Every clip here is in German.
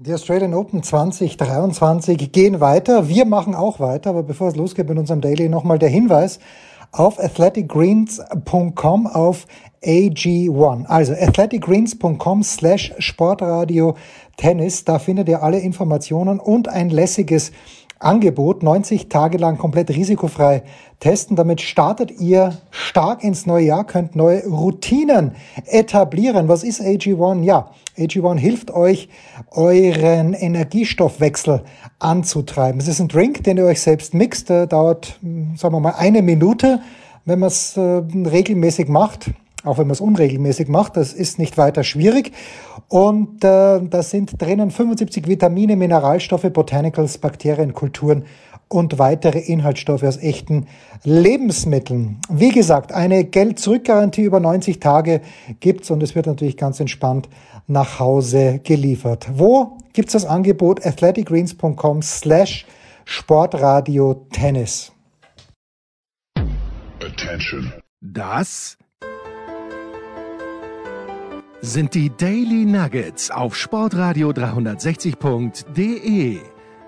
Die Australian Open 2023 gehen weiter. Wir machen auch weiter, aber bevor es losgeht mit unserem Daily nochmal der Hinweis auf athleticgreens.com auf AG1. Also athleticgreens.com slash Sportradio Tennis. Da findet ihr alle Informationen und ein lässiges Angebot, 90 Tage lang komplett risikofrei testen. Damit startet ihr stark ins neue Jahr, könnt neue Routinen etablieren. Was ist AG1? Ja, AG1 hilft euch, euren Energiestoffwechsel anzutreiben. Es ist ein Drink, den ihr euch selbst mixt. Der dauert, sagen wir mal, eine Minute, wenn man es äh, regelmäßig macht auch wenn man es unregelmäßig macht. Das ist nicht weiter schwierig. Und äh, da sind drinnen 75 Vitamine, Mineralstoffe, Botanicals, Bakterien, Kulturen und weitere Inhaltsstoffe aus echten Lebensmitteln. Wie gesagt, eine Geld-Zurück-Garantie über 90 Tage gibt's und es wird natürlich ganz entspannt nach Hause geliefert. Wo gibt's das Angebot? athleticgreens.com slash Sportradio Tennis. Attention. Das sind die Daily Nuggets auf Sportradio 360.de.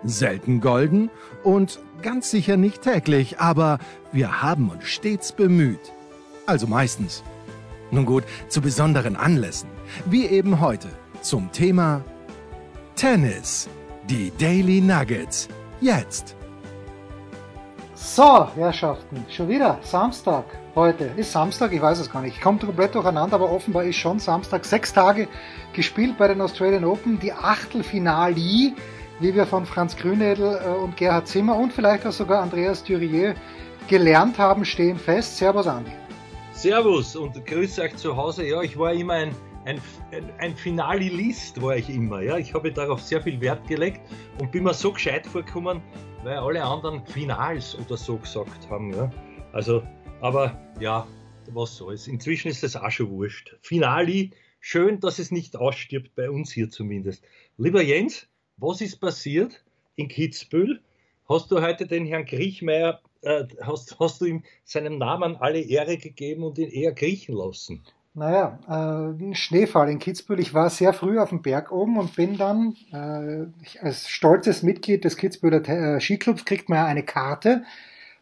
Selten golden und ganz sicher nicht täglich, aber wir haben uns stets bemüht. Also meistens. Nun gut, zu besonderen Anlässen, wie eben heute zum Thema Tennis. Die Daily Nuggets. Jetzt. So, Herrschaften, schon wieder Samstag heute. Ist Samstag, ich weiß es gar nicht. Ich komme komplett durcheinander, aber offenbar ist schon Samstag. Sechs Tage gespielt bei den Australian Open. Die Achtelfinale, wie wir von Franz Grünedel äh, und Gerhard Zimmer und vielleicht auch sogar Andreas Thürier gelernt haben, stehen fest. Servus, Andi. Servus und grüße euch zu Hause. Ja, ich war immer ein, ein, ein, Finalist, war ich immer. Ja, ich habe darauf sehr viel Wert gelegt und bin mir so gescheit vorgekommen, weil alle anderen Finals oder so gesagt haben. Ja. Also aber ja, was soll's. Inzwischen ist das auch schon wurscht. Finali, schön, dass es nicht ausstirbt, bei uns hier zumindest. Lieber Jens, was ist passiert in Kitzbühel? Hast du heute den Herrn Griechmeier, äh, hast, hast du ihm seinem Namen alle Ehre gegeben und ihn eher kriechen lassen? Naja, äh, Schneefall in Kitzbühel. Ich war sehr früh auf dem Berg oben und bin dann äh, als stolzes Mitglied des Kitzbüheler äh, Skiclubs kriegt man ja eine Karte,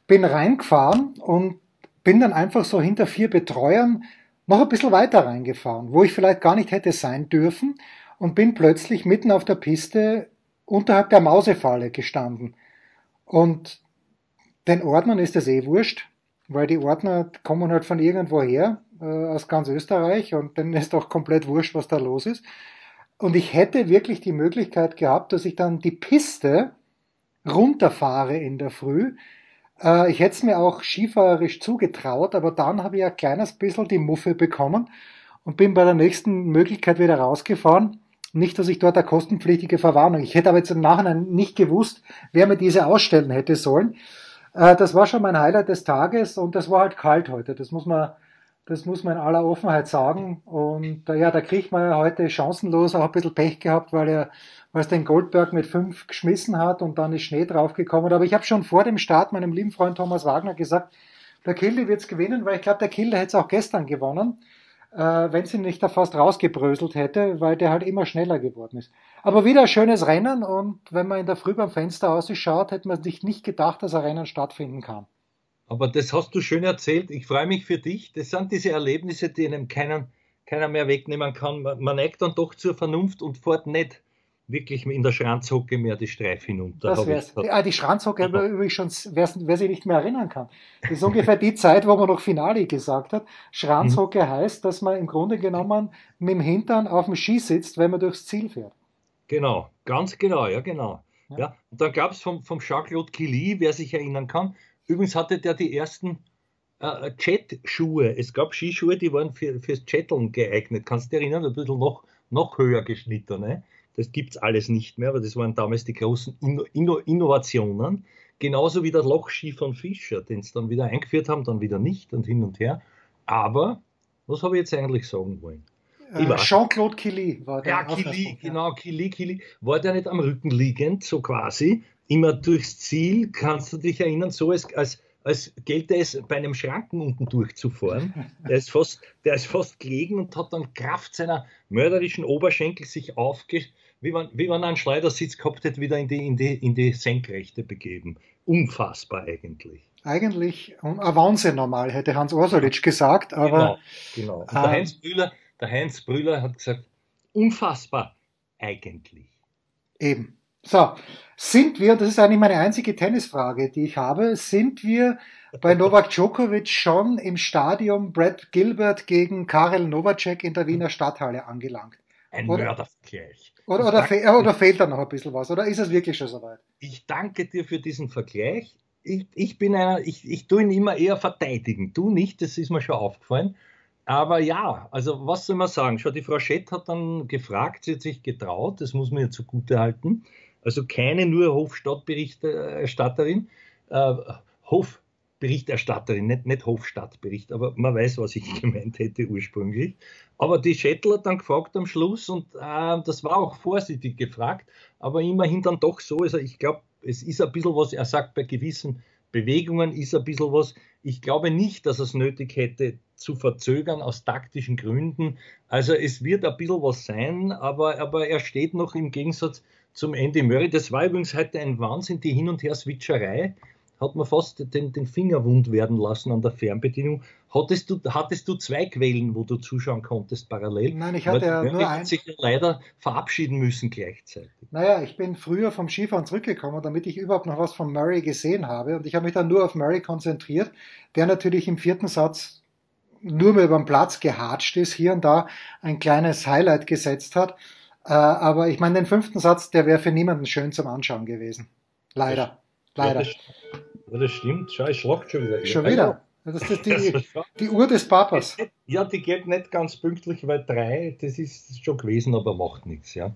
bin reingefahren und bin dann einfach so hinter vier Betreuern noch ein bisschen weiter reingefahren, wo ich vielleicht gar nicht hätte sein dürfen und bin plötzlich mitten auf der Piste unterhalb der Mausefalle gestanden. Und den Ordnern ist das eh wurscht, weil die Ordner kommen halt von irgendwoher, äh, aus ganz Österreich und denen ist doch komplett wurscht, was da los ist. Und ich hätte wirklich die Möglichkeit gehabt, dass ich dann die Piste runterfahre in der Früh, äh, ich hätte es mir auch skifahrerisch zugetraut, aber dann habe ich ein kleines bisschen die Muffe bekommen und bin bei der nächsten Möglichkeit wieder rausgefahren. Nicht, dass ich dort eine kostenpflichtige Verwarnung. Ich hätte aber jetzt im Nachhinein nicht gewusst, wer mir diese ausstellen hätte sollen. Äh, das war schon mein Highlight des Tages und das war halt kalt heute. Das muss man, das muss man in aller Offenheit sagen. Und äh, ja, da kriegt man ja heute chancenlos auch ein bisschen Pech gehabt, weil er weil es den Goldberg mit fünf geschmissen hat und dann ist Schnee draufgekommen. Aber ich habe schon vor dem Start meinem lieben Freund Thomas Wagner gesagt, der Kilde wird's gewinnen, weil ich glaube, der Kilde hätte es auch gestern gewonnen, äh, wenn sie nicht da fast rausgebröselt hätte, weil der halt immer schneller geworden ist. Aber wieder ein schönes Rennen und wenn man in der Früh beim Fenster ausschaut, hätte man sich nicht gedacht, dass ein Rennen stattfinden kann. Aber das hast du schön erzählt. Ich freue mich für dich. Das sind diese Erlebnisse, die einem keinen, keiner mehr wegnehmen kann. Man, man neigt dann doch zur Vernunft und fährt nicht wirklich in der Schranzhocke mehr die Streif hinunter. Das wär's. Ah, die Schranzhocke ja. übrigens schon, wer, wer sich nicht mehr erinnern kann. Das ist ungefähr die Zeit, wo man noch Finale gesagt hat. Schranzhocke mhm. heißt, dass man im Grunde genommen mit dem Hintern auf dem Ski sitzt, wenn man durchs Ziel fährt. Genau, ganz genau, ja genau. Ja. ja. Und dann gab es vom, vom Jacques-Claude Killy, wer sich erinnern kann, übrigens hatte der die ersten äh, Jet-Schuhe. Es gab Skischuhe, die waren für, fürs Chatteln geeignet. Kannst du dich erinnern? Ein bisschen noch, noch höher geschnitten. Ne? Das gibt es alles nicht mehr, aber das waren damals die großen Inno Inno Innovationen. Genauso wie der Lochski von Fischer, den sie dann wieder eingeführt haben, dann wieder nicht und hin und her. Aber, was habe ich jetzt eigentlich sagen wollen? Äh, Jean-Claude Killy war der. Ja, Killy, genau, Killy, Killy. War der nicht am Rücken liegend, so quasi? Immer durchs Ziel, kannst du dich erinnern, so als, als als gelte es bei einem Schranken unten durchzufahren. Der ist fast, der ist fast gelegen und hat dann Kraft seiner mörderischen Oberschenkel sich aufge, wie man, wie man einen Schleudersitz gehabt hätte, wieder in die, in, die, in die Senkrechte begeben. Unfassbar eigentlich. Eigentlich ein Wahnsinn normal, hätte Hans Orsolitsch gesagt. Aber, genau, genau. Und der, äh, Heinz Brüller, der Heinz Brüller hat gesagt, unfassbar eigentlich. Eben. So, sind wir, das ist eigentlich meine einzige Tennisfrage, die ich habe, sind wir bei Novak Djokovic schon im Stadium Brad Gilbert gegen Karel Novacek in der Wiener Stadthalle angelangt? Ein oder, Mördervergleich. Oder, oder, fe oder, fehlt da noch ein bisschen was? Oder ist es wirklich schon soweit? Ich danke dir für diesen Vergleich. Ich, ich bin einer, ich, ich tue ihn immer eher verteidigen. Du nicht, das ist mir schon aufgefallen. Aber ja, also was soll man sagen? Schau, die Frau Schett hat dann gefragt, sie hat sich getraut, das muss man ihr zugute halten. Also keine nur Hofstadtberichterstatterin, äh, Hofberichterstatterin, nicht, nicht Hofstadtbericht, aber man weiß, was ich gemeint hätte ursprünglich. Aber die Schettler hat dann gefragt am Schluss und äh, das war auch vorsichtig gefragt, aber immerhin dann doch so. Also ich glaube, es ist ein bisschen was, er sagt, bei gewissen Bewegungen ist ein bisschen was. Ich glaube nicht, dass es nötig hätte, zu verzögern aus taktischen Gründen. Also es wird ein bisschen was sein, aber, aber er steht noch im Gegensatz zum Andy Murray. Das war übrigens heute ein Wahnsinn, die Hin- und Her-Switcherei hat man fast den, den Finger wund werden lassen an der Fernbedienung. Hattest du, hattest du zwei Quellen, wo du zuschauen konntest parallel? Nein, ich hatte ja nur ein. sich leider verabschieden müssen gleichzeitig. Naja, ich bin früher vom Skifahren zurückgekommen, damit ich überhaupt noch was von Murray gesehen habe. Und ich habe mich dann nur auf Murray konzentriert, der natürlich im vierten Satz nur mehr über den Platz gehatscht ist, hier und da ein kleines Highlight gesetzt hat. Äh, aber ich meine, den fünften Satz, der wäre für niemanden schön zum Anschauen gewesen. Leider. Leider. Ja, das, das, stimmt. Schau, ich schlagt schon wieder. Schon wieder. Das ist die, die Uhr des Papas. Ja, die geht nicht ganz pünktlich, weil drei, das ist schon gewesen, aber macht nichts, ja.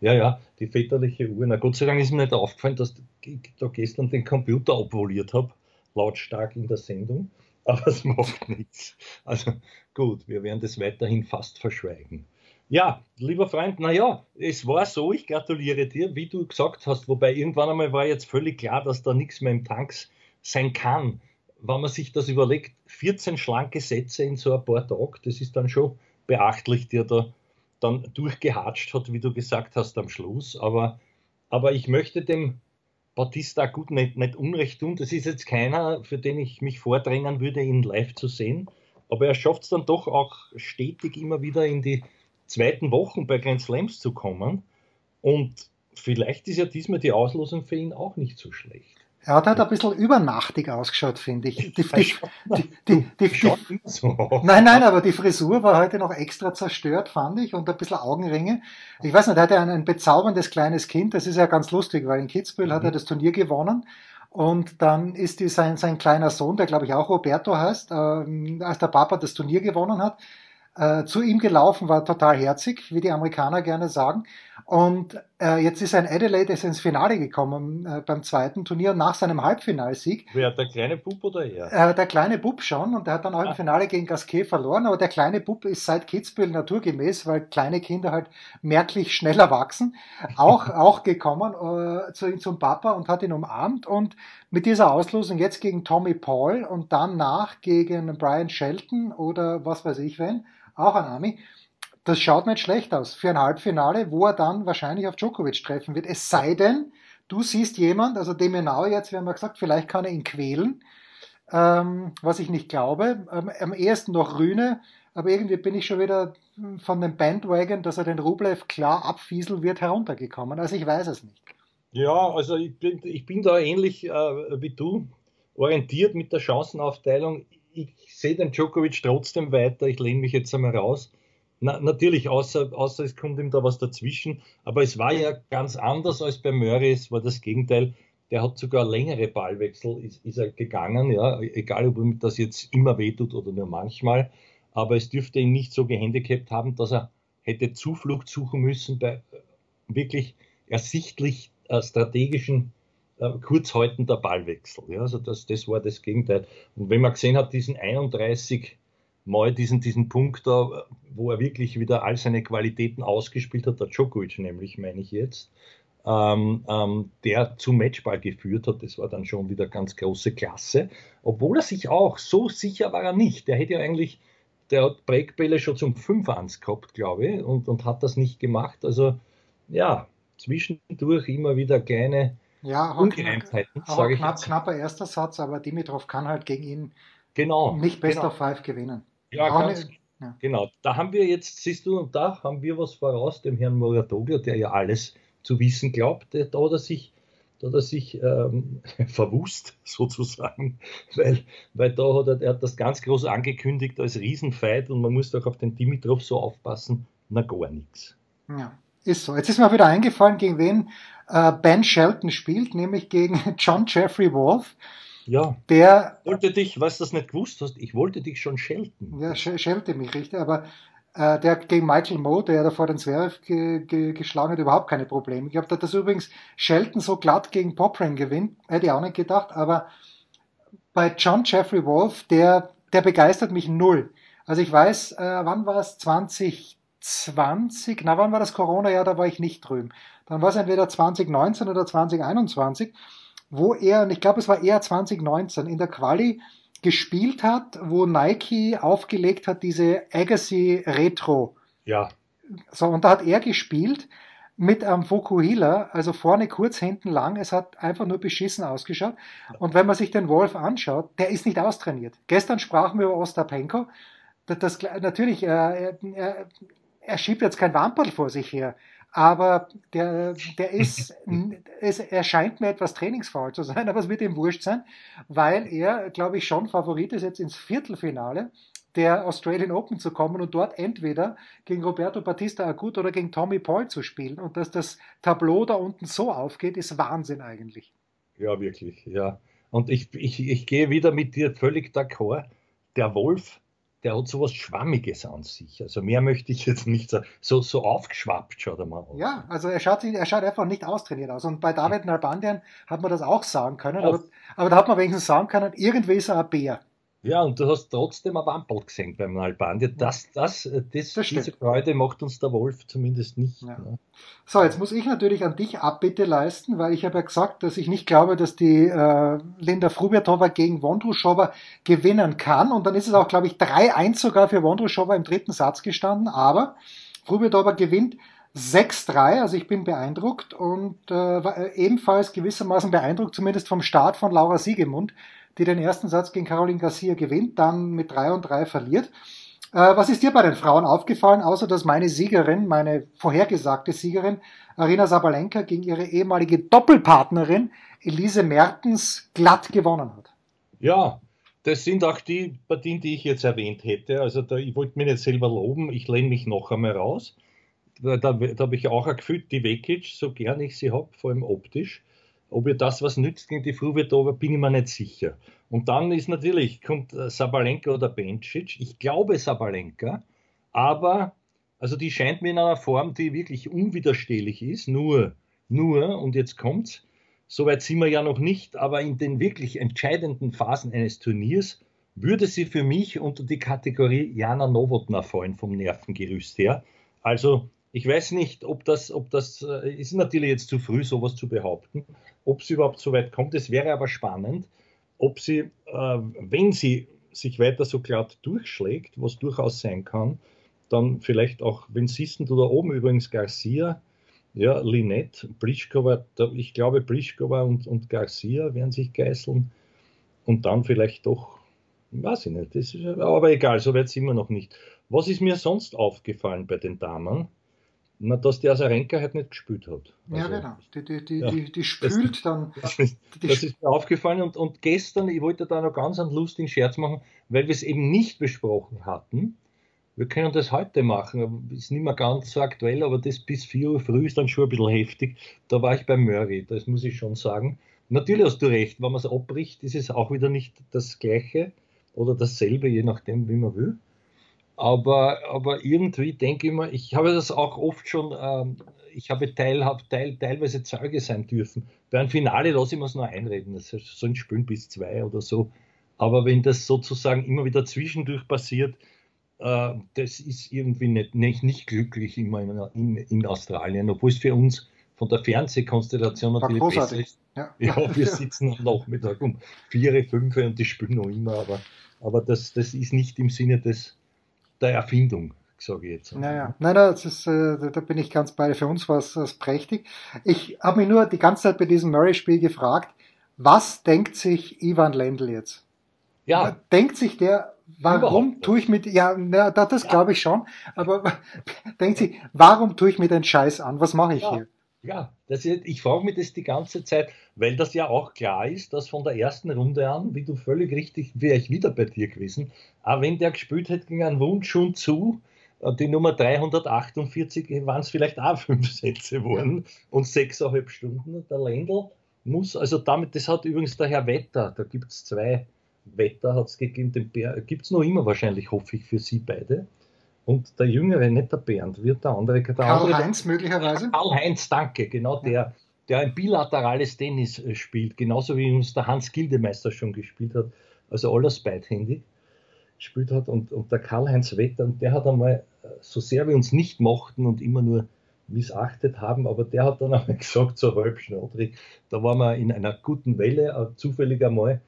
Ja, ja, die väterliche Uhr. Na Gott sei Dank ist mir nicht aufgefallen, dass ich da gestern den Computer obvoliert habe, lautstark in der Sendung. Aber es macht nichts. Also gut, wir werden das weiterhin fast verschweigen. Ja, lieber Freund, naja, es war so, ich gratuliere dir, wie du gesagt hast, wobei irgendwann einmal war jetzt völlig klar, dass da nichts mehr im Tanks sein kann. Wenn man sich das überlegt, 14 schlanke Sätze in so ein paar Tagen, das ist dann schon beachtlich, der da dann durchgehatscht hat, wie du gesagt hast am Schluss. Aber, aber ich möchte dem Bautista gut nicht, nicht Unrecht tun. Das ist jetzt keiner, für den ich mich vordrängen würde, ihn live zu sehen. Aber er schafft es dann doch auch stetig immer wieder in die zweiten Wochen bei Grand Slams zu kommen. Und vielleicht ist ja diesmal die Auslosung für ihn auch nicht so schlecht. Er hat halt ein bisschen übernachtig ausgeschaut, finde ich. Die, die, die, nein, nein, aber die Frisur war heute noch extra zerstört, fand ich, und ein bisschen Augenringe. Ich weiß nicht, er hatte ein, ein bezauberndes kleines Kind, das ist ja ganz lustig, weil in Kitzbühel mhm. hat er das Turnier gewonnen. Und dann ist die, sein, sein kleiner Sohn, der glaube ich auch Roberto heißt, äh, als der Papa das Turnier gewonnen hat, äh, zu ihm gelaufen, war total herzig, wie die Amerikaner gerne sagen. Und äh, jetzt ist ein Adelaide ist ins Finale gekommen äh, beim zweiten Turnier nach seinem Halbfinalsieg. Wer, der kleine Bub oder er? Äh, der kleine Bub schon und der hat dann auch ah. im Finale gegen Gasquet verloren, aber der kleine Bub ist seit Kitzbühel naturgemäß, weil kleine Kinder halt merklich schneller wachsen, auch, auch gekommen äh, zu ihm zum Papa und hat ihn umarmt und mit dieser Auslosung jetzt gegen Tommy Paul und dann nach gegen Brian Shelton oder was weiß ich wen, auch ein Ami. Das schaut nicht schlecht aus für ein Halbfinale, wo er dann wahrscheinlich auf Djokovic treffen wird. Es sei denn, du siehst jemand, also Demenau jetzt, wir haben ja gesagt, vielleicht kann er ihn quälen, ähm, was ich nicht glaube. Ähm, am ehesten noch Rühne, aber irgendwie bin ich schon wieder von dem Bandwagon, dass er den Rublev klar abfieseln wird, heruntergekommen. Also ich weiß es nicht. Ja, also ich bin, ich bin da ähnlich äh, wie du, orientiert mit der Chancenaufteilung ich sehe den Djokovic trotzdem weiter. Ich lehne mich jetzt einmal raus. Na, natürlich, außer, außer es kommt ihm da was dazwischen. Aber es war ja ganz anders als bei Murray. Es war das Gegenteil. Der hat sogar längere Ballwechsel, ist, ist er gegangen. Ja, egal, ob ihm das jetzt immer wehtut oder nur manchmal. Aber es dürfte ihn nicht so gehandicapt haben, dass er hätte Zuflucht suchen müssen bei wirklich ersichtlich äh, strategischen äh, kurz haltender Ballwechsel. Ja, also das, das war das Gegenteil. Und wenn man gesehen hat, diesen 31 Mal diesen, diesen Punkt da, wo er wirklich wieder all seine Qualitäten ausgespielt hat, der Djokovic nämlich, meine ich jetzt, ähm, ähm, der zum Matchball geführt hat, das war dann schon wieder ganz große Klasse. Obwohl er sich auch, so sicher war er nicht. Der hätte ja eigentlich, der hat Breakbälle schon zum 5 gehabt, glaube ich, und, und hat das nicht gemacht. Also ja, zwischendurch immer wieder kleine ja, Ungereimtheiten, sage ich knapp, jetzt. knapper erster Satz, aber Dimitrov kann halt gegen ihn genau, nicht Best genau. of Five gewinnen. Ja, ganz, ja, genau. Da haben wir jetzt, siehst du, und da haben wir was voraus, dem Herrn Moratoglio, der ja alles zu wissen glaubt, da hat er sich, da hat er sich ähm, verwusst, sozusagen, weil, weil da hat er, er hat das ganz groß angekündigt als Riesenfight und man muss doch auf den Dimitrov so aufpassen, na gar nichts. Ja. Ist so. Jetzt ist mir wieder eingefallen, gegen wen äh, Ben Shelton spielt, nämlich gegen John Jeffrey Wolf. Ja. Der ich wollte dich, was du das nicht gewusst hast, ich wollte dich schon schelten. Ja, schelte mich, richtig, aber äh, der gegen Michael Moe, der da vor den Zwerg ge ge geschlagen hat, überhaupt keine Probleme. Ich habe dass übrigens Shelton so glatt gegen Popring gewinnt, hätte ich auch nicht gedacht, aber bei John Jeffrey Wolf, der, der begeistert mich null. Also ich weiß, äh, wann war es? 20 20, na wann war das Corona-Jahr, da war ich nicht drüben. Dann war es entweder 2019 oder 2021, wo er, und ich glaube es war eher 2019, in der Quali gespielt hat, wo Nike aufgelegt hat, diese Agassi Retro. Ja. So, und da hat er gespielt mit einem Fokuhila, also vorne kurz, hinten lang. Es hat einfach nur beschissen ausgeschaut. Und wenn man sich den Wolf anschaut, der ist nicht austrainiert. Gestern sprachen wir über Ostapenko. Das, das natürlich, äh, er, er schiebt jetzt kein Wamperl vor sich her, aber der, der ist, es erscheint mir etwas trainingsfaul zu sein, aber es wird ihm wurscht sein, weil er, glaube ich, schon Favorit ist, jetzt ins Viertelfinale der Australian Open zu kommen und dort entweder gegen Roberto Battista Agut oder gegen Tommy Paul zu spielen. Und dass das Tableau da unten so aufgeht, ist Wahnsinn eigentlich. Ja, wirklich, ja. Und ich, ich, ich gehe wieder mit dir völlig d'accord. Der Wolf der hat sowas Schwammiges an sich. Also mehr möchte ich jetzt nicht sagen. So, so aufgeschwappt schaut er mal aus. Ja, also er schaut, er schaut einfach nicht austrainiert aus. Und bei David Nalbandian hat man das auch sagen können, aber, aber da hat man wenigstens sagen können, irgendwie ist er ein Bär. Ja, und du hast trotzdem ein Wamperl gesehen beim Albania. Das, das, äh, das, das diese Freude macht uns der Wolf zumindest nicht. Ja. Ne? So, jetzt muss ich natürlich an dich Abbitte leisten, weil ich habe ja gesagt, dass ich nicht glaube, dass die äh, Linda Frubertova gegen Wondruschowa gewinnen kann. Und dann ist es auch, glaube ich, 3-1 sogar für Wondruschowa im dritten Satz gestanden. Aber Frubertova gewinnt 6-3, also ich bin beeindruckt und äh, ebenfalls gewissermaßen beeindruckt, zumindest vom Start von Laura Siegemund, die den ersten Satz gegen Caroline Garcia gewinnt, dann mit 3 und 3 verliert. Äh, was ist dir bei den Frauen aufgefallen, außer dass meine Siegerin, meine vorhergesagte Siegerin, Arina Sabalenka gegen ihre ehemalige Doppelpartnerin Elise Mertens glatt gewonnen hat? Ja, das sind auch die Partien, die ich jetzt erwähnt hätte. Also da, ich wollte mir nicht selber loben, ich lehne mich noch einmal raus. Da, da, da habe ich auch ein Gefühl, die Vekic, so gern ich sie habe, vor allem optisch, ob ihr das was nützt gegen die Fruvetova, bin ich mir nicht sicher. Und dann ist natürlich, kommt äh, Sabalenka oder Bencic. Ich glaube Sabalenka, aber also die scheint mir in einer Form, die wirklich unwiderstehlich ist. Nur, nur, und jetzt kommt's, soweit sind wir ja noch nicht, aber in den wirklich entscheidenden Phasen eines Turniers würde sie für mich unter die Kategorie Jana Novotna fallen vom Nervengerüst her. Also ich weiß nicht, ob das, ob das, äh, ist natürlich jetzt zu früh, sowas zu behaupten, ob sie überhaupt so weit kommt. Es wäre aber spannend, ob sie, äh, wenn sie sich weiter so glatt durchschlägt, was durchaus sein kann, dann vielleicht auch, wenn du da oben übrigens Garcia, ja, Linette, Pliskova, ich glaube Pliskova und, und Garcia werden sich geißeln und dann vielleicht doch, weiß ich nicht, das ist, aber egal, so weit sind wir noch nicht. Was ist mir sonst aufgefallen bei den Damen? Na, dass die Asarenka halt nicht gespielt hat. Also, ja, genau. Die, die, die, ja, die, die spült das, dann. Das, ist, das ist mir aufgefallen und, und gestern, ich wollte da noch ganz einen lustigen Scherz machen, weil wir es eben nicht besprochen hatten. Wir können das heute machen, ist nicht mehr ganz so aktuell, aber das bis 4 Uhr früh ist dann schon ein bisschen heftig. Da war ich bei Murray, das muss ich schon sagen. Natürlich hast du recht, wenn man es abbricht, ist es auch wieder nicht das Gleiche oder dasselbe, je nachdem, wie man will. Aber, aber irgendwie denke ich mir, ich habe das auch oft schon, ähm, ich habe teil, teil, teilweise Zeuge sein dürfen. Bei einem Finale lasse ich mir es nur einreden, das so ein Spiel bis zwei oder so. Aber wenn das sozusagen immer wieder zwischendurch passiert, äh, das ist irgendwie nicht, nicht, nicht glücklich immer in, in, in, Australien, obwohl es für uns von der Fernsehkonstellation natürlich besser ist. Ja, ja wir sitzen am Nachmittag um vier, fünf und die spielen noch immer, aber, aber das, das ist nicht im Sinne des, der Erfindung, sage ich jetzt. Naja, nein, nein, das ist, äh, da bin ich ganz bei. Für uns war es prächtig. Ich habe mich nur die ganze Zeit bei diesem Murray-Spiel gefragt, was denkt sich Ivan Lendl jetzt? Ja. Denkt sich der, warum tue ich mit, ja, na, das ja. glaube ich schon, aber denkt sich, warum tue ich mir den Scheiß an? Was mache ich ja. hier? Ja, das ist, ich frage mich das die ganze Zeit, weil das ja auch klar ist, dass von der ersten Runde an, wie du völlig richtig, wäre ich wieder bei dir gewesen, auch wenn der gespielt hätte gegen einen Wunsch schon zu, äh, die Nummer 348 waren es vielleicht auch fünf Sätze geworden und sechseinhalb Stunden. Der Lendl muss, also damit, das hat übrigens der Herr Wetter, da gibt es zwei Wetter, hat es gegeben, gibt es noch immer wahrscheinlich, hoffe ich, für Sie beide. Und der Jüngere, nicht der Bernd, wird der andere. Der Karl-Heinz möglicherweise? Karl-Heinz, danke, genau der, der ein bilaterales Tennis äh, spielt, genauso wie uns der Hans Gildemeister schon gespielt hat, also alles beidhändig gespielt hat. Und, und der Karl-Heinz Wetter, und der hat einmal, äh, so sehr wir uns nicht mochten und immer nur missachtet haben, aber der hat dann einmal gesagt, so halbschnodrig, da waren wir in einer guten Welle, äh, zufällig einmal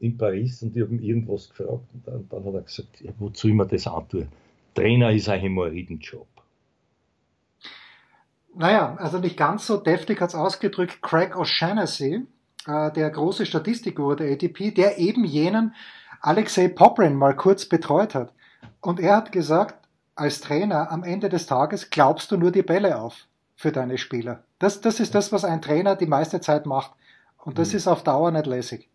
in Paris und ich habe ihn irgendwas gefragt und dann, dann hat er gesagt, ja, wozu ich mir das antue? Trainer ist ein Hämorrhoidenjob. Naja, also nicht ganz so deftig hat es ausgedrückt Craig O'Shaughnessy, äh, der große Statistiker der ATP, der eben jenen Alexei Poprin mal kurz betreut hat. Und er hat gesagt, als Trainer am Ende des Tages glaubst du nur die Bälle auf für deine Spieler. Das, das ist das, was ein Trainer die meiste Zeit macht. Und das mhm. ist auf Dauer nicht lässig.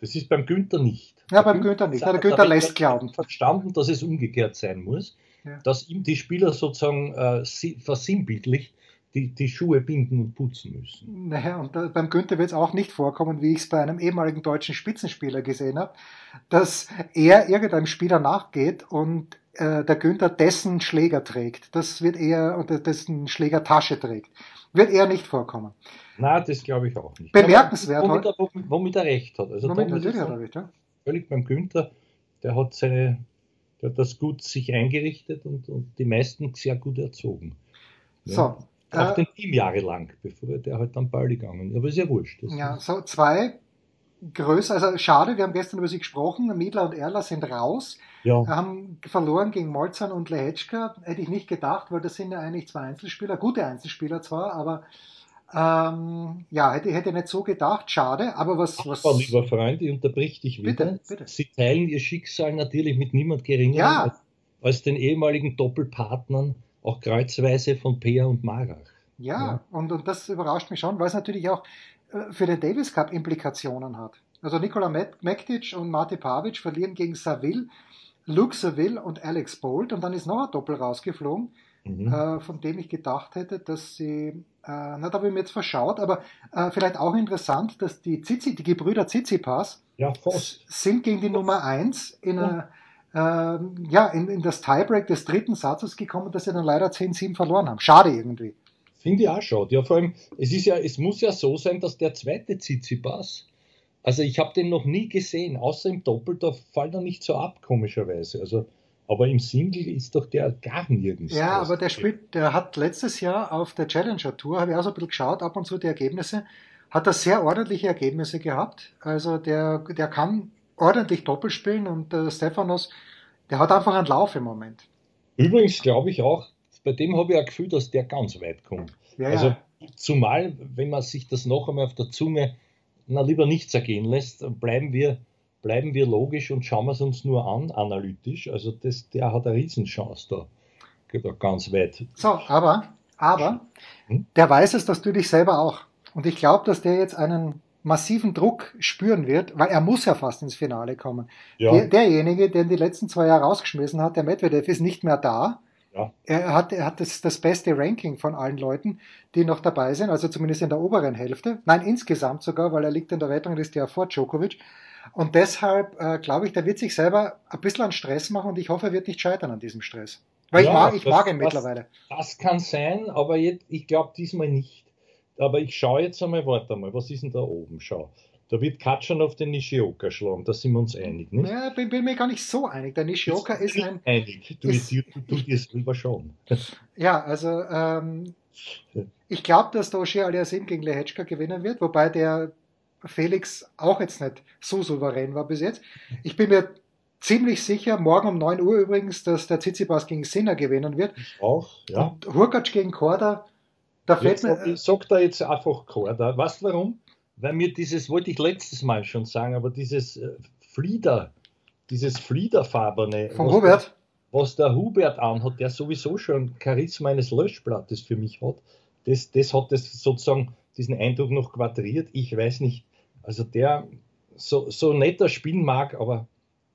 Das ist beim Günther nicht. Ja, beim Günther nicht. Der Günther lässt glauben. Verstanden, dass es umgekehrt sein muss, ja. dass ihm die Spieler sozusagen äh, versinnbildlich die, die Schuhe binden und putzen müssen. Naja, und da, beim Günther wird es auch nicht vorkommen, wie ich es bei einem ehemaligen deutschen Spitzenspieler gesehen habe, dass er irgendeinem Spieler nachgeht und äh, der Günther dessen Schläger trägt. Das wird eher, oder dessen Schlägertasche trägt. Wird eher nicht vorkommen. Na, das glaube ich auch nicht. Bemerkenswert. Womit er, womit er recht hat. Also womit natürlich hat er recht, ja. Völlig beim Günther, der hat seine, der hat das gut sich eingerichtet und, und die meisten sehr gut erzogen. So. Auch äh, den Team jahrelang, bevor der halt dann bald gegangen ist. Aber ist ja wurscht. ja, so zwei größer, also schade, wir haben gestern über sie gesprochen, Miedler und Erler sind raus, ja. haben verloren gegen Molzan und Lehetschka, hätte ich nicht gedacht, weil das sind ja eigentlich zwei Einzelspieler, gute Einzelspieler zwar, aber ähm, ja, hätte, hätte nicht so gedacht, schade, aber was... was aber, lieber Freund, ich unterbrich dich wieder. Bitte, bitte. Sie teilen ihr Schicksal natürlich mit niemand geringer ja. als, als, den ehemaligen Doppelpartnern, auch kreuzweise von Peer und Marach. Ja, ja, Und, und das überrascht mich schon, weil es natürlich auch äh, für den Davis Cup Implikationen hat. Also Nikola Mektic und Mate Pavic verlieren gegen Saville, Luke Saville und Alex Bolt und dann ist noch ein Doppel rausgeflogen, mhm. äh, von dem ich gedacht hätte, dass sie, äh, na da habe ich mir jetzt verschaut, aber äh, vielleicht auch interessant, dass die Zizi, die Gebrüder Tsitsipas ja, sind gegen die Nummer 1 in ja. Äh, ja, in, in das Tiebreak des dritten Satzes gekommen, dass sie dann leider 10-7 verloren haben. Schade irgendwie. Finde ich auch schade. Ja, vor allem, es ist ja, es muss ja so sein, dass der zweite Tsitsipas, also ich habe den noch nie gesehen, außer im Doppel, da fällt er nicht so ab, komischerweise. Also, aber im Single ist doch der gar nirgends. Ja, aber der spielt, der hat letztes Jahr auf der Challenger Tour, habe ich auch so ein bisschen geschaut, ab und zu die Ergebnisse, hat er sehr ordentliche Ergebnisse gehabt. Also der, der kann ordentlich Doppel spielen und der Stefanos, der hat einfach einen Lauf im Moment. Übrigens glaube ich auch, bei dem habe ich ein Gefühl, dass der ganz weit kommt. Ja, also ja. zumal, wenn man sich das noch einmal auf der Zunge na, lieber nicht zergehen lässt, bleiben wir, bleiben wir logisch und schauen wir es uns nur an, analytisch. Also das, der hat eine Riesenchance da. Geht auch ganz weit. So, aber, aber, hm? der weiß es, dass du dich selber auch. Und ich glaube, dass der jetzt einen massiven Druck spüren wird, weil er muss ja fast ins Finale kommen. Ja. Der, derjenige, der die letzten zwei Jahre rausgeschmissen hat, der Medvedev, ist nicht mehr da. Ja. Er hat, er hat das, das beste Ranking von allen Leuten, die noch dabei sind, also zumindest in der oberen Hälfte. Nein, insgesamt sogar, weil er liegt in der Weltrangliste ja vor Djokovic. Und deshalb äh, glaube ich, der wird sich selber ein bisschen an Stress machen und ich hoffe, er wird nicht scheitern an diesem Stress. Weil ja, ich mag, ich das, mag ihn das, mittlerweile. Das kann sein, aber jetzt, ich glaube diesmal nicht. Aber ich schaue jetzt einmal, warte mal, was ist denn da oben? Schau. Da wird Katschanov den Nishioka schlagen, da sind wir uns einig, nicht? Ja, bin, bin mir gar nicht so einig. Der Nishioka ist, ist ein. Einig, du, ist, du, du, dir selber schon. Ja, also ähm, ich glaube, dass der Oshir Aliasim gegen Lehetschka gewinnen wird, wobei der Felix auch jetzt nicht so souverän war bis jetzt. Ich bin mir ziemlich sicher, morgen um 9 Uhr übrigens, dass der Tsitsipas gegen Sinner gewinnen wird. Ich auch, ja. Und Hurkacz gegen Korda, da fällt mir... ich sag da jetzt einfach Korda. Weißt du warum? Weil mir dieses, wollte ich letztes Mal schon sagen, aber dieses äh, Flieder, dieses Fliederfarbene, Von was, Hubert? was der Hubert anhat, der sowieso schon Charisma eines Löschblattes für mich hat, das, das hat das sozusagen diesen Eindruck noch quadriert. Ich weiß nicht, also der so, so netter spielen mag, aber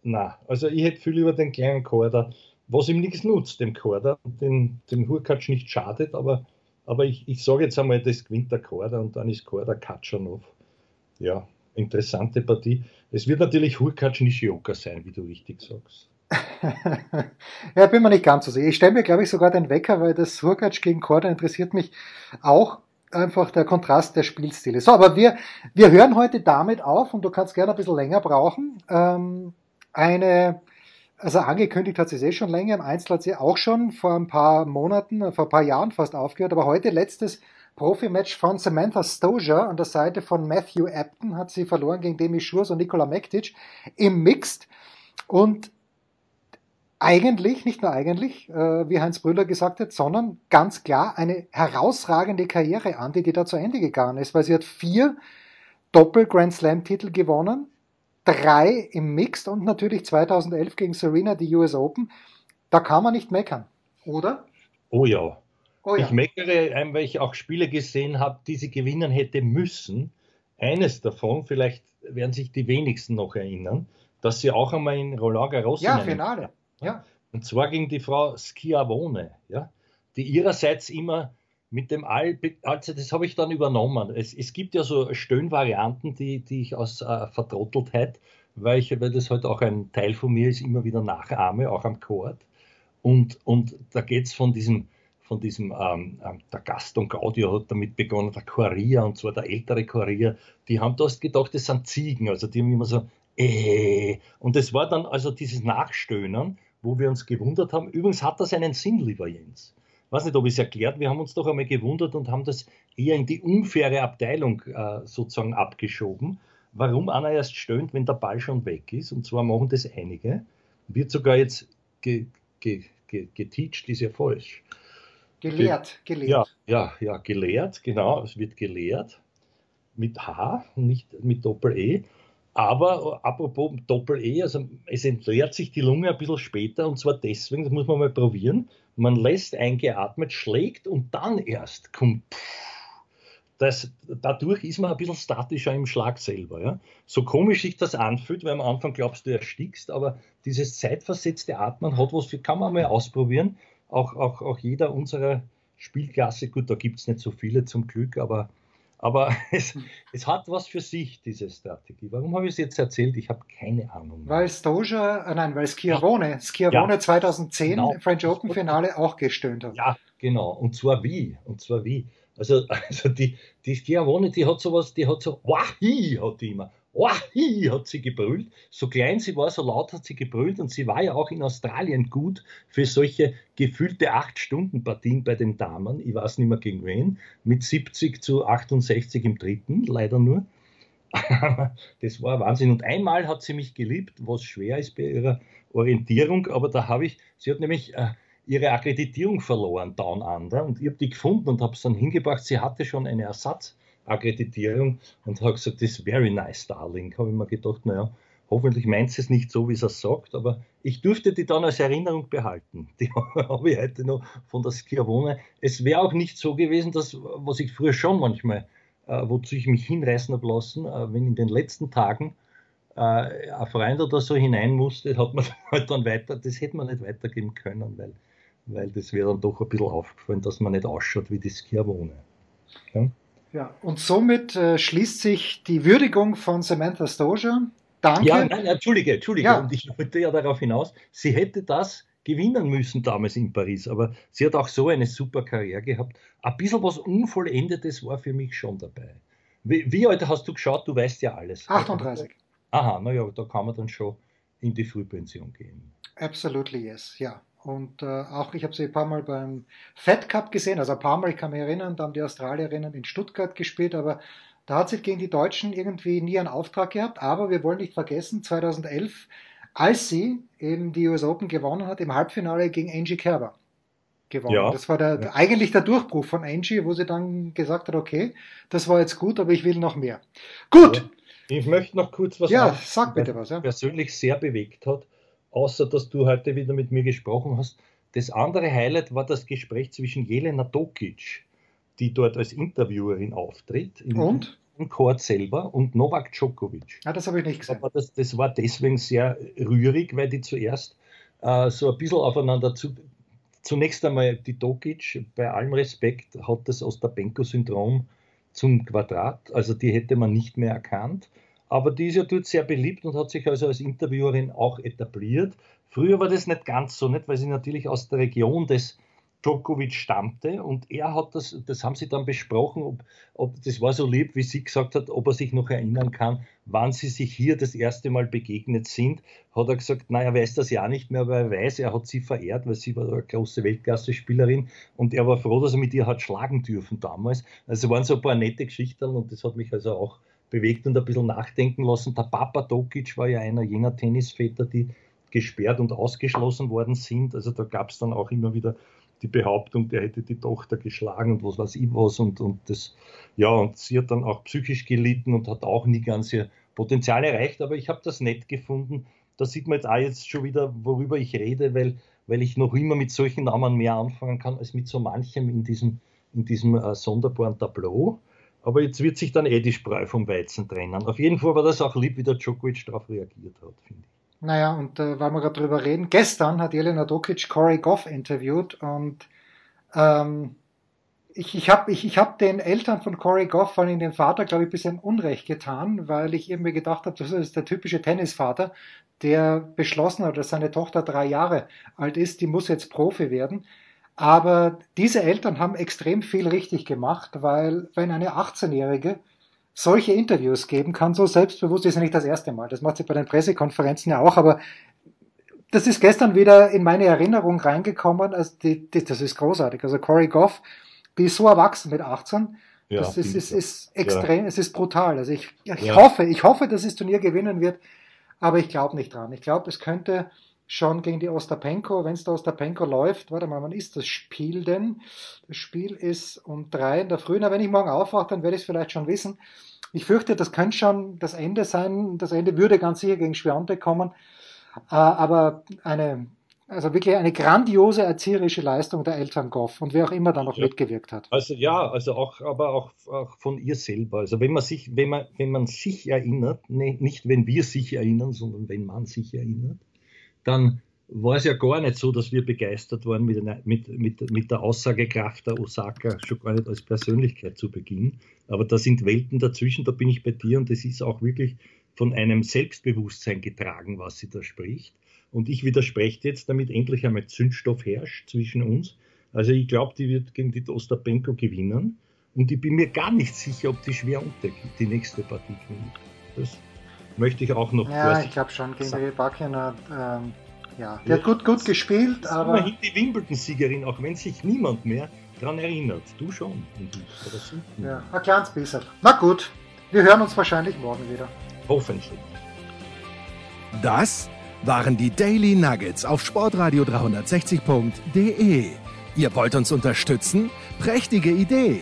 na, also ich hätte viel lieber den kleinen Korda, was ihm nichts nutzt, dem Korda, den, dem Hurkacz nicht schadet, aber, aber ich, ich sage jetzt einmal, das gewinnt der Korda und dann ist Korda Katschanov. Ja, interessante Partie. Es wird natürlich Hurkacz Nishioka sein, wie du richtig sagst. ja, bin mir nicht ganz so sicher. Ich stelle mir, glaube ich, sogar den Wecker, weil das Hurkacz gegen Korda interessiert mich auch einfach der Kontrast der Spielstile. So, aber wir, wir hören heute damit auf und du kannst gerne ein bisschen länger brauchen. Ähm, eine, also angekündigt hat sie es schon länger, im Einzel hat sie auch schon vor ein paar Monaten, vor ein paar Jahren fast aufgehört, aber heute letztes Profimatch von Samantha Stoja an der Seite von Matthew Apton hat sie verloren gegen Demi Schurz und Nikola Mektic im Mixed. Und eigentlich, nicht nur eigentlich, äh, wie Heinz Brüller gesagt hat, sondern ganz klar eine herausragende Karriere an, die, die da zu Ende gegangen ist, weil sie hat vier Doppel-Grand Slam-Titel gewonnen, drei im Mixed und natürlich 2011 gegen Serena die US Open. Da kann man nicht meckern, oder? Oh ja. Oh ja. Ich meckere, weil ich auch Spiele gesehen habe, die sie gewinnen hätte müssen. Eines davon, vielleicht werden sich die wenigsten noch erinnern, dass sie auch einmal in Roland Garros Ja, Finale. Ja. Und zwar gegen die Frau Schiavone, ja, die ihrerseits immer mit dem All, also das habe ich dann übernommen. Es, es gibt ja so Stöhnvarianten, die, die ich aus äh, Vertrotteltheit, weil, ich, weil das halt auch ein Teil von mir ist, immer wieder nachahme, auch am Chord. Und, und da geht es von diesem, von diesem, ähm, ähm, der Gaston Gaudio hat damit begonnen, der Choria, und zwar der ältere Choria, die haben da gedacht, das sind Ziegen, also die haben immer so, äh, und es war dann also dieses Nachstöhnen, wo wir uns gewundert haben. Übrigens hat das einen Sinn, lieber Jens. Ich weiß nicht, ob ich es erklärt. Wir haben uns doch einmal gewundert und haben das eher in die unfaire Abteilung äh, sozusagen abgeschoben. Warum einer erst stöhnt, wenn der Ball schon weg ist. Und zwar machen das einige. Wird sogar jetzt ge, ge, ge, geteacht, ist ja falsch. Gelehrt, gelehrt. Ja, ja, ja, gelehrt, genau. Es wird gelehrt mit H, nicht mit Doppel-E. Aber äh, apropos Doppel-E, also es entleert sich die Lunge ein bisschen später und zwar deswegen, das muss man mal probieren. Man lässt eingeatmet, schlägt und dann erst kommt. Das, dadurch ist man ein bisschen statischer im Schlag selber. Ja? So komisch sich das anfühlt, weil am Anfang glaubst du erstickst, aber dieses zeitversetzte Atmen hat was, für, kann man mal ausprobieren. Auch, auch, auch jeder unserer Spielklasse, gut, da gibt es nicht so viele zum Glück, aber, aber es, es hat was für sich, diese Strategie. Warum habe ich es jetzt erzählt? Ich habe keine Ahnung. Weil Stoja, äh, nein, weil Schiavone, Schiavone Ja. 2010 Genau. im French Open Finale auch gestöhnt hat. Ja, genau. Und zwar wie? Und zwar wie? Also, also die, die Schiavone, die hat sowas, die hat so, Wahi, hat die immer. Wahi, hat sie gebrüllt. So klein sie war, so laut hat sie gebrüllt. Und sie war ja auch in Australien gut für solche gefühlte 8-Stunden-Partien bei den Damen. Ich weiß nicht mehr gegen wen. Mit 70 zu 68 im dritten, leider nur. das war Wahnsinn. Und einmal hat sie mich geliebt, was schwer ist bei ihrer Orientierung, aber da habe ich, sie hat nämlich äh, ihre Akkreditierung verloren, Down Under, und ich habe die gefunden und habe es dann hingebracht. Sie hatte schon eine Ersatzakkreditierung und habe gesagt, das ist very nice, darling. Habe ich mir gedacht, naja, hoffentlich meint sie es nicht so, wie es er sagt, aber ich durfte die dann als Erinnerung behalten. Die habe ich heute noch von der Schiavone. Es wäre auch nicht so gewesen, dass, was ich früher schon manchmal, äh, wozu ich mich hinreißen habe lassen, äh, wenn in den letzten Tagen äh, ein Freund oder so hinein musste, hat man halt dann weiter, das hätte man nicht weitergeben können, weil, weil das wäre dann doch ein bisschen aufgefallen, dass man nicht ausschaut wie die Schiavone. Ja? Ja, und somit äh, schließt sich die Würdigung von Samantha Stoja. Danke. Ja, nein, Entschuldige, Entschuldige. Ja. Und ich wollte ja darauf hinaus, sie hätte das gewinnen müssen damals in Paris, aber sie hat auch so eine super Karriere gehabt. Ein bisschen was Unvollendetes war für mich schon dabei. Wie, wie alt hast du geschaut? Du weißt ja alles. 38. Aha, naja, da kann man dann schon in die Frühpension gehen. Absolutely yes, ja. Und äh, auch ich habe sie ein paar Mal beim Fed Cup gesehen, also ein paar Mal, ich kann mich erinnern, da haben die Australierinnen in Stuttgart gespielt, aber da hat sie gegen die Deutschen irgendwie nie einen Auftrag gehabt. Aber wir wollen nicht vergessen, 2011 als sie eben die US Open gewonnen hat, im Halbfinale gegen Angie Kerber gewonnen. Ja. Das war der, ja. eigentlich der Durchbruch von Angie, wo sie dann gesagt hat, okay, das war jetzt gut, aber ich will noch mehr. Gut. Ja. Ich möchte noch kurz was ja, sag bitte was, ja. persönlich sehr bewegt hat, außer dass du heute wieder mit mir gesprochen hast. Das andere Highlight war das Gespräch zwischen Jelena Dokic, die dort als Interviewerin auftritt. Und? Im Court selber und Novak Djokovic. Ja, das habe ich nicht gesehen. Aber das, das war deswegen sehr rührig, weil die zuerst äh, so ein bisschen aufeinander zu, zunächst einmal die Dokic, bei allem Respekt, hat das Ostapenko-Syndrom zum Quadrat. Also die hätte man nicht mehr erkannt. Aber die ist ja dort sehr beliebt und hat sich also als Interviewerin auch etabliert. Früher war das nicht ganz so, nicht, weil sie natürlich aus der Region des Djokovic stammte und er hat das, das haben sie dann besprochen, ob, ob das war so lieb, wie sie gesagt hat, ob er sich noch erinnern kann, wann sie sich hier das erste Mal begegnet sind. Hat er gesagt, naja, er weiß das ja nicht mehr, aber er weiß, er hat sie verehrt, weil sie war eine große Weltklasse-Spielerin und er war froh, dass er mit ihr hat schlagen dürfen damals. Also waren so ein paar nette Geschichten und das hat mich also auch bewegt und ein bisschen nachdenken lassen. Der Papa Dokic war ja einer jener Tennisväter, die gesperrt und ausgeschlossen worden sind. Also da gab es dann auch immer wieder die Behauptung, der hätte die Tochter geschlagen und was weiß ich was und, und das, ja, und sie hat dann auch psychisch gelitten und hat auch nie ganz ihr Potenzial erreicht, aber ich habe das nett gefunden. Da sieht man jetzt auch jetzt schon wieder, worüber ich rede, weil, weil ich noch immer mit solchen Namen mehr anfangen kann, als mit so manchem in diesem, in diesem äh, sonderbaren Tableau. Aber jetzt wird sich dann eh die Spreu vom Weizen trennen. Auf jeden Fall war das auch lieb, wie der Djokovic darauf reagiert hat, finde ich. Naja, und äh, weil wir gerade drüber reden, gestern hat Jelena Dokic Corey Goff interviewt und ähm, ich, ich habe ich, ich hab den Eltern von Corey Goff, vor allem dem Vater, glaube ich, ein bisschen Unrecht getan, weil ich irgendwie gedacht habe, das ist der typische Tennisvater, der beschlossen hat, dass seine Tochter drei Jahre alt ist, die muss jetzt Profi werden. Aber diese Eltern haben extrem viel richtig gemacht, weil wenn eine 18-Jährige solche Interviews geben kann, so selbstbewusst ist ja nicht das erste Mal. Das macht sie bei den Pressekonferenzen ja auch, aber das ist gestern wieder in meine Erinnerung reingekommen. Also die, die, das ist großartig. Also Corey Goff, die ist so erwachsen mit 18. Ja, das ist, ist, ist extrem, ja. es ist brutal. Also ich, ich ja. hoffe, ich hoffe, dass das Turnier gewinnen wird, aber ich glaube nicht dran. Ich glaube, es könnte schon gegen die Ostapenko, wenn es der Ostapenko läuft, warte mal, wann ist das Spiel denn? Das Spiel ist um drei in der Früh. Na, wenn ich morgen aufwache, dann werde ich es vielleicht schon wissen. Ich fürchte, das könnte schon das Ende sein. Das Ende würde ganz sicher gegen Schwionte kommen. Äh, aber eine, also wirklich eine grandiose erzieherische Leistung der Eltern Goff und wer auch immer da noch ja. mitgewirkt hat. Also ja, also auch, aber auch, auch, von ihr selber. Also wenn man sich, wenn man, wenn man sich erinnert, nee, nicht wenn wir sich erinnern, sondern wenn man sich erinnert, dann war es ja gar nicht so, dass wir begeistert waren mit, einer, mit, mit, mit der Aussagekraft der Osaka, schon gar nicht als Persönlichkeit zu Beginn. Aber da sind Welten dazwischen, da bin ich bei dir und das ist auch wirklich von einem Selbstbewusstsein getragen, was sie da spricht. Und ich widerspreche jetzt, damit endlich einmal Zündstoff herrscht zwischen uns. Also ich glaube, die wird gegen die Ostapenko gewinnen. Und ich bin mir gar nicht sicher, ob die schwer untergeht, die nächste Partie gewinnt. Das möchte ich auch noch Ja, ich glaube schon, gegen die ähm, ja, die ja, hat gut, gut gespielt, aber... Immerhin die Wimbledon-Siegerin, auch wenn sich niemand mehr daran erinnert. Du schon. Ja, ein kleines bisschen. Na gut, wir hören uns wahrscheinlich morgen wieder. Hoffentlich. Das waren die Daily Nuggets auf sportradio 360.de. Ihr wollt uns unterstützen? Prächtige Idee!